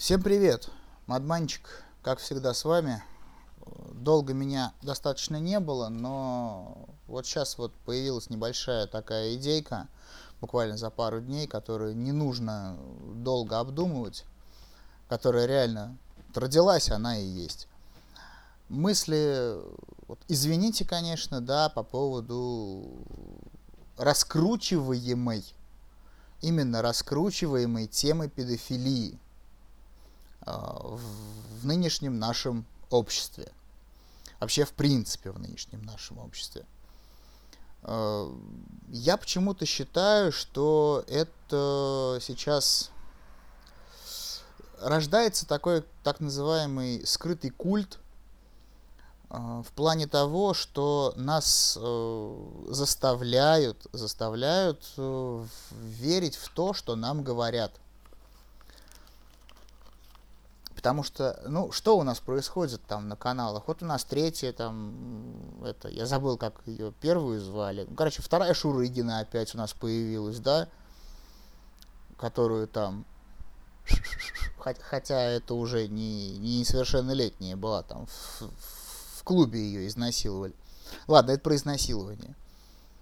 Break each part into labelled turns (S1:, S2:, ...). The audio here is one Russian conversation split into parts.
S1: Всем привет! Мадманчик, как всегда, с вами. Долго меня достаточно не было, но вот сейчас вот появилась небольшая такая идейка, буквально за пару дней, которую не нужно долго обдумывать, которая реально родилась, она и есть. Мысли, вот, извините, конечно, да, по поводу раскручиваемой, именно раскручиваемой темы педофилии в нынешнем нашем обществе. Вообще, в принципе, в нынешнем нашем обществе. А, я почему-то считаю, что это сейчас рождается такой так называемый скрытый культ а, в плане того, что нас э, заставляют, заставляют э, верить в то, что нам говорят. Потому что, ну, что у нас происходит там на каналах? Вот у нас третья там, это, я забыл, как ее первую звали. Ну, короче, вторая Шурыгина опять у нас появилась, да? Которую там хотя это уже не, не несовершеннолетняя была, там в, в клубе ее изнасиловали. Ладно, это про изнасилование.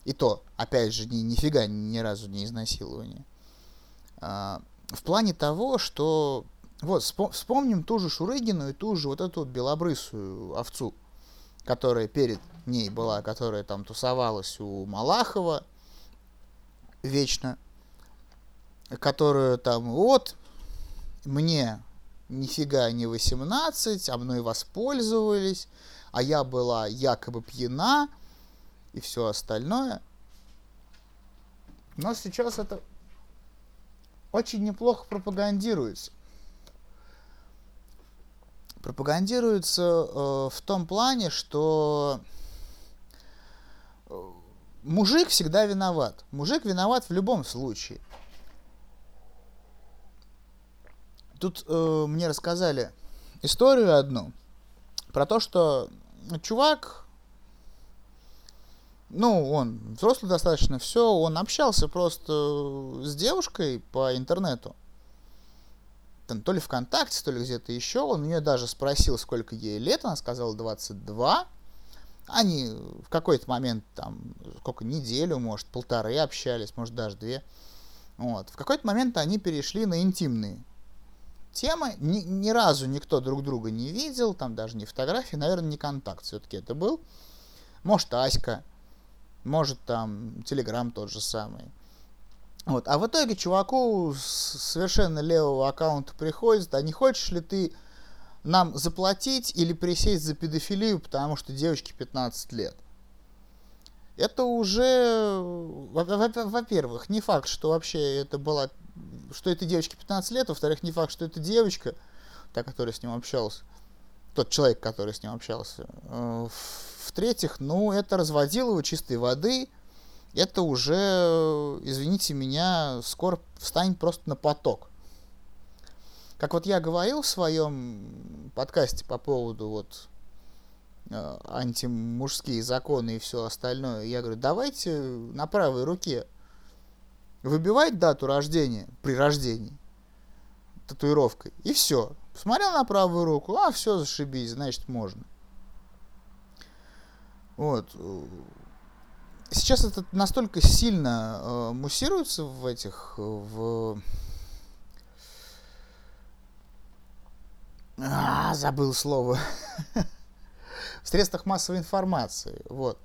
S1: И то, опять же, ни, нифига ни разу не изнасилование. А, в плане того, что... Вот, вспомним ту же Шурыгину и ту же вот эту белобрысую овцу, которая перед ней была, которая там тусовалась у Малахова вечно, которую там, вот, мне нифига не 18, а мной воспользовались, а я была якобы пьяна и все остальное. Но сейчас это очень неплохо пропагандируется. Пропагандируется э, в том плане, что э, мужик всегда виноват. Мужик виноват в любом случае. Тут э, мне рассказали историю одну про то, что чувак, ну, он взрослый достаточно, все, он общался просто с девушкой по интернету. Там, то ли ВКонтакте, то ли где-то еще. Он у нее даже спросил, сколько ей лет. Она сказала 22. Они в какой-то момент, там, сколько, неделю, может, полторы общались, может, даже две. Вот. В какой-то момент они перешли на интимные темы. Ни, ни разу никто друг друга не видел, там даже не фотографии, наверное, не контакт все-таки это был. Может, Аська, может, там, Телеграм тот же самый. Вот. А в итоге чуваку с совершенно левого аккаунта приходит, а не хочешь ли ты нам заплатить или присесть за педофилию, потому что девочке 15 лет? Это уже, во-первых, не факт, что вообще это была что этой девочке 15 лет, во-вторых, не факт, что это девочка, та, которая с ним общался, тот человек, который с ним общался. Э, в-третьих, ну, это разводил его чистой воды, это уже, извините меня, скоро встанет просто на поток. Как вот я говорил в своем подкасте по поводу вот э, антимужские законы и все остальное, я говорю, давайте на правой руке выбивать дату рождения при рождении татуировкой, и все. Посмотрел на правую руку, а все, зашибись, значит, можно. Вот. Сейчас это настолько сильно э, муссируется в этих, в... А, забыл слово. в средствах массовой информации. Вот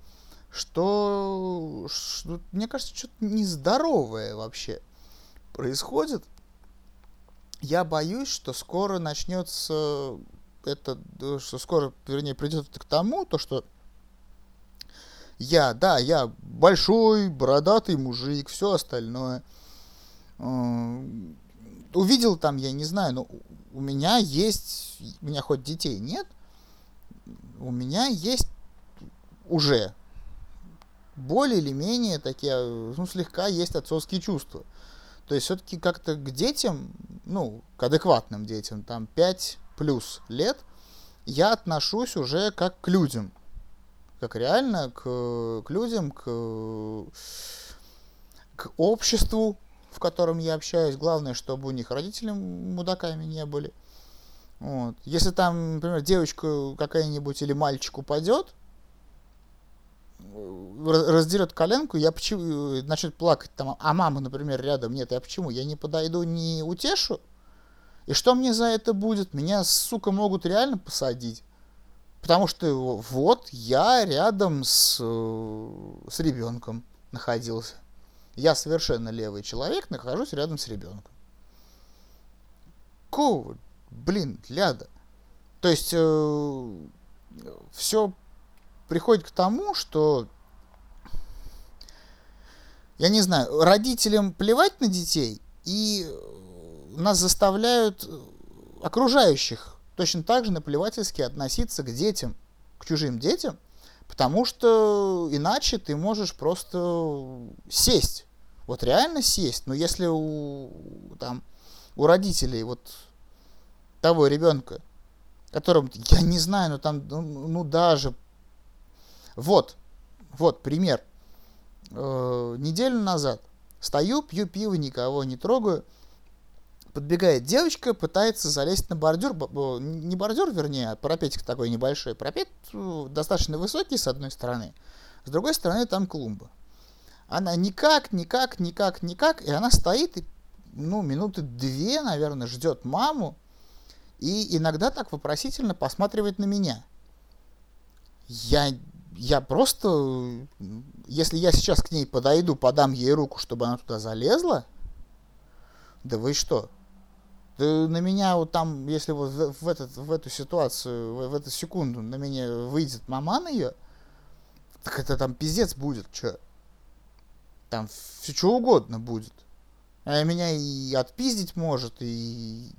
S1: что, что мне кажется, что-то нездоровое вообще происходит. Я боюсь, что скоро начнется это, что скоро, вернее, придет к тому, то, что я, да, я большой, бородатый мужик, все остальное. Увидел там, я не знаю, но у меня есть, у меня хоть детей нет, у меня есть уже более или менее такие, ну, слегка есть отцовские чувства. То есть все-таки как-то к детям, ну, к адекватным детям, там 5 плюс лет, я отношусь уже как к людям. Как реально к, к людям, к, к обществу в котором я общаюсь. Главное, чтобы у них родители мудаками не были. Вот. Если там, например, девочка какая-нибудь или мальчик упадет, раздерет коленку, я почему начнет плакать там, а мама, например, рядом нет, я почему? Я не подойду, не утешу? И что мне за это будет? Меня, сука, могут реально посадить. Потому что вот я рядом с, с ребенком находился. Я совершенно левый человек, нахожусь рядом с ребенком. Ку, блин, ляда. То есть э, все приходит к тому, что я не знаю, родителям плевать на детей, и нас заставляют окружающих точно так же наплевательски относиться к детям, к чужим детям, потому что иначе ты можешь просто сесть. Вот реально сесть. Но если у, там, у родителей вот того ребенка, которым, я не знаю, ну там, ну, ну даже, вот, вот пример. Э, неделю назад стою, пью пиво, никого не трогаю, подбегает девочка, пытается залезть на бордюр, не бордюр, вернее, а парапетик такой небольшой. Парапет э, достаточно высокий с одной стороны, с другой стороны там клумба. Она никак, никак, никак, никак, и она стоит и, ну, минуты две, наверное, ждет маму, и иногда так вопросительно посматривает на меня. Я, я просто, если я сейчас к ней подойду, подам ей руку, чтобы она туда залезла, да вы что, да на меня вот там, если вот в, этот, в эту ситуацию, в, в эту секунду на меня выйдет маман ее, так это там пиздец будет, что? Там все что угодно будет. А меня и отпиздить может, и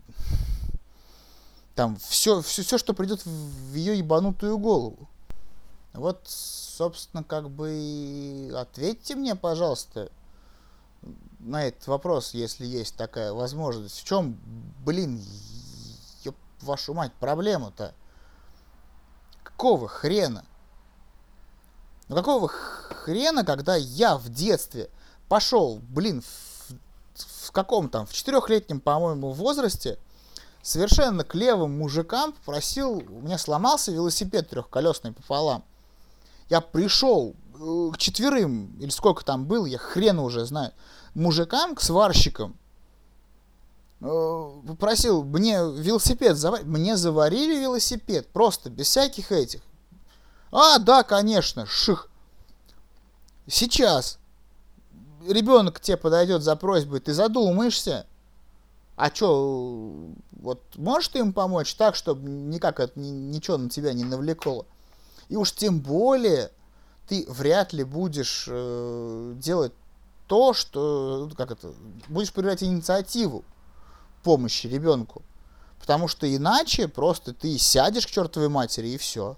S1: там все, все, все что придет в ее ебанутую голову. Вот, собственно, как бы ответьте мне, пожалуйста, на этот вопрос, если есть такая возможность. В чем, блин, ёб вашу мать, проблема-то? Какого хрена? Ну какого хрена, когда я в детстве пошел, блин, в, в каком там, в четырехлетнем, по-моему, возрасте, совершенно к левым мужикам попросил, у меня сломался велосипед трехколесный пополам. Я пришел к четверым, или сколько там был, я хрена уже знаю, мужикам, к сварщикам, э, попросил мне велосипед заварить. Мне заварили велосипед, просто, без всяких этих. А, да, конечно, ших. Сейчас ребенок к тебе подойдет за просьбой, ты задумаешься. А что, вот можешь ты им помочь так, чтобы никак это ничего на тебя не навлекло? И уж тем более ты вряд ли будешь э, делать то, что, как это, будешь проявлять инициативу помощи ребенку. Потому что иначе просто ты сядешь к чертовой матери и все.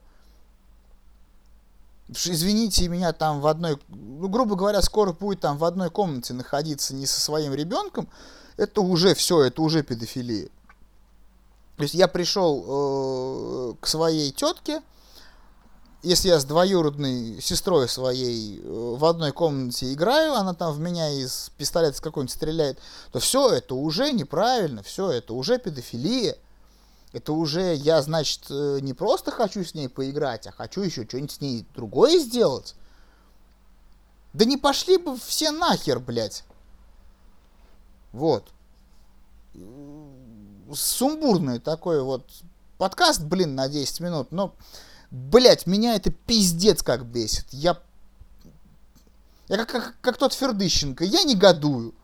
S1: Извините меня, там в одной, ну, грубо говоря, скоро будет там в одной комнате находиться не со своим ребенком, это уже все, это уже педофилия. То есть я пришел э, к своей тетке, если я с двоюродной сестрой своей э, в одной комнате играю, она там в меня из пистолета какой-нибудь стреляет, то все это уже неправильно, все это уже педофилия. Это уже я, значит, э, не просто хочу с ней поиграть, а хочу еще что-нибудь с ней другое сделать. Да не пошли бы все нахер, блядь. Вот. Сумбурный такой вот подкаст, блин, на 10 минут, но... Блять, меня это пиздец как бесит. Я, я как, как, как тот Фердыщенко, я негодую.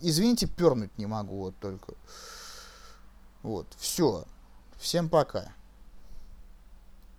S1: Извините, пернуть не могу вот только. Вот, все. Всем пока.